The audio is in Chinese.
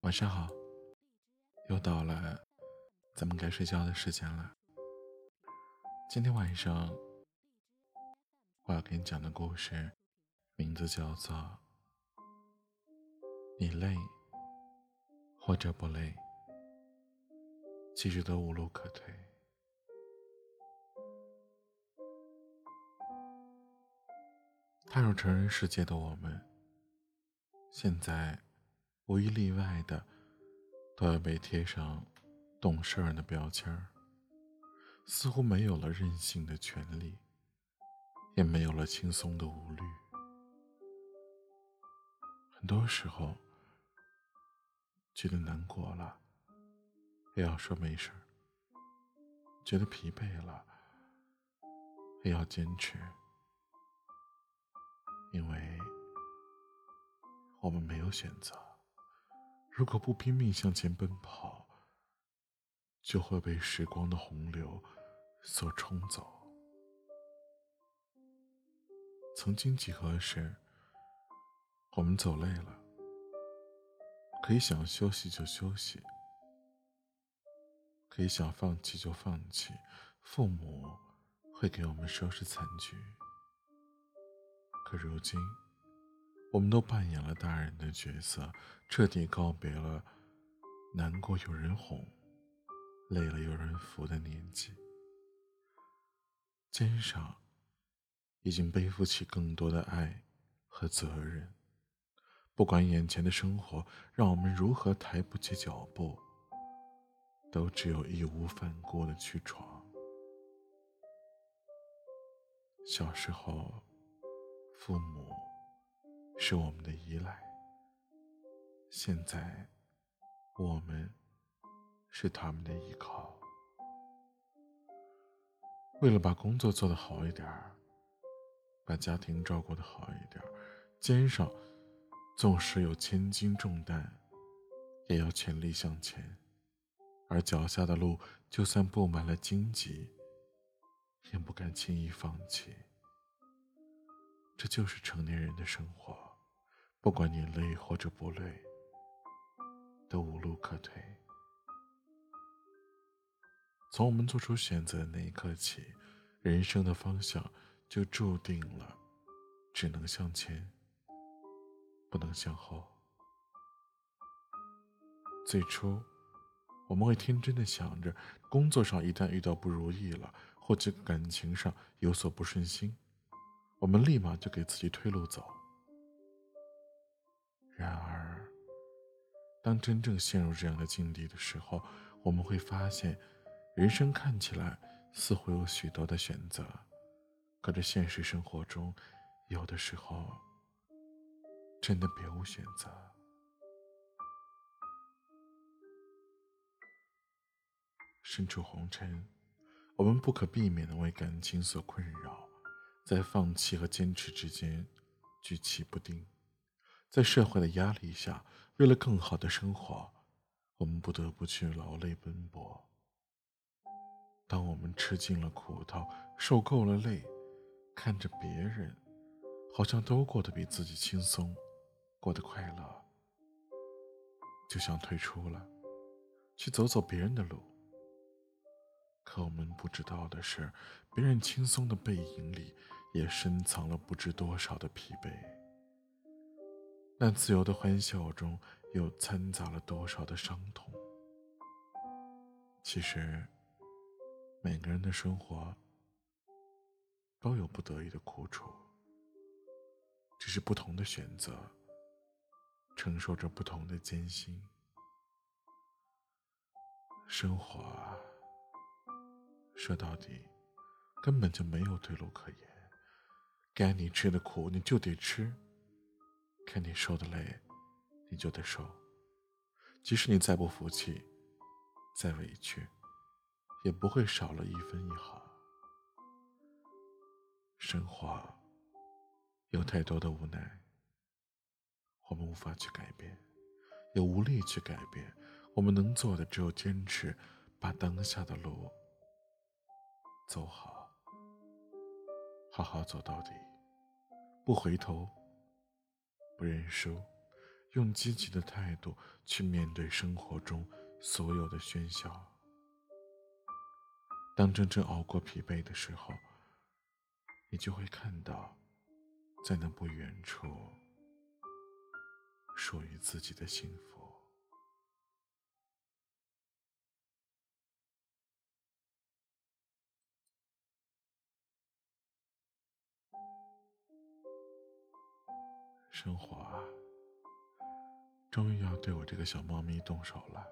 晚上好，又到了咱们该睡觉的时间了。今天晚上我要给你讲的故事，名字叫做《你累或者不累，其实都无路可退》。踏入成人世界的我们，现在无一例外的都要被贴上懂事儿的标签儿，似乎没有了任性的权利，也没有了轻松的无虑。很多时候，觉得难过了，也要说没事；觉得疲惫了，也要坚持。因为我们没有选择，如果不拼命向前奔跑，就会被时光的洪流所冲走。曾经几何时，我们走累了，可以想休息就休息，可以想放弃就放弃，父母会给我们收拾残局。可如今，我们都扮演了大人的角色，彻底告别了难过有人哄、累了有人扶的年纪，肩上已经背负起更多的爱和责任。不管眼前的生活让我们如何抬不起脚步，都只有义无反顾的去闯。小时候。父母是我们的依赖，现在我们是他们的依靠。为了把工作做得好一点儿，把家庭照顾得好一点儿，肩上纵使有千斤重担，也要全力向前。而脚下的路，就算布满了荆棘，也不敢轻易放弃。这就是成年人的生活，不管你累或者不累，都无路可退。从我们做出选择的那一刻起，人生的方向就注定了，只能向前，不能向后。最初，我们会天真的想着，工作上一旦遇到不如意了，或者感情上有所不顺心。我们立马就给自己退路走。当真正陷入这样的境地的时候，我们会发现，人生看起来似乎有许多的选择，可这现实生活中，有的时候真的别无选择。身处红尘，我们不可避免的为感情所困扰。在放弃和坚持之间举棋不定，在社会的压力下，为了更好的生活，我们不得不去劳累奔波。当我们吃尽了苦头，受够了累，看着别人好像都过得比自己轻松，过得快乐，就想退出了，去走走别人的路。可我们不知道的是，别人轻松的背影里，也深藏了不知多少的疲惫。那自由的欢笑中，又掺杂了多少的伤痛。其实，每个人的生活都有不得已的苦楚，只是不同的选择，承受着不同的艰辛。生活啊。说到底，根本就没有退路可言。该你吃的苦，你就得吃；看你受的累，你就得受。即使你再不服气，再委屈，也不会少了一分一毫。生活有太多的无奈，我们无法去改变，也无力去改变。我们能做的只有坚持，把当下的路。走好，好好走到底，不回头，不认输，用积极的态度去面对生活中所有的喧嚣。当真正熬过疲惫的时候，你就会看到，在那不远处，属于自己的幸福。生活啊，终于要对我这个小猫咪动手了。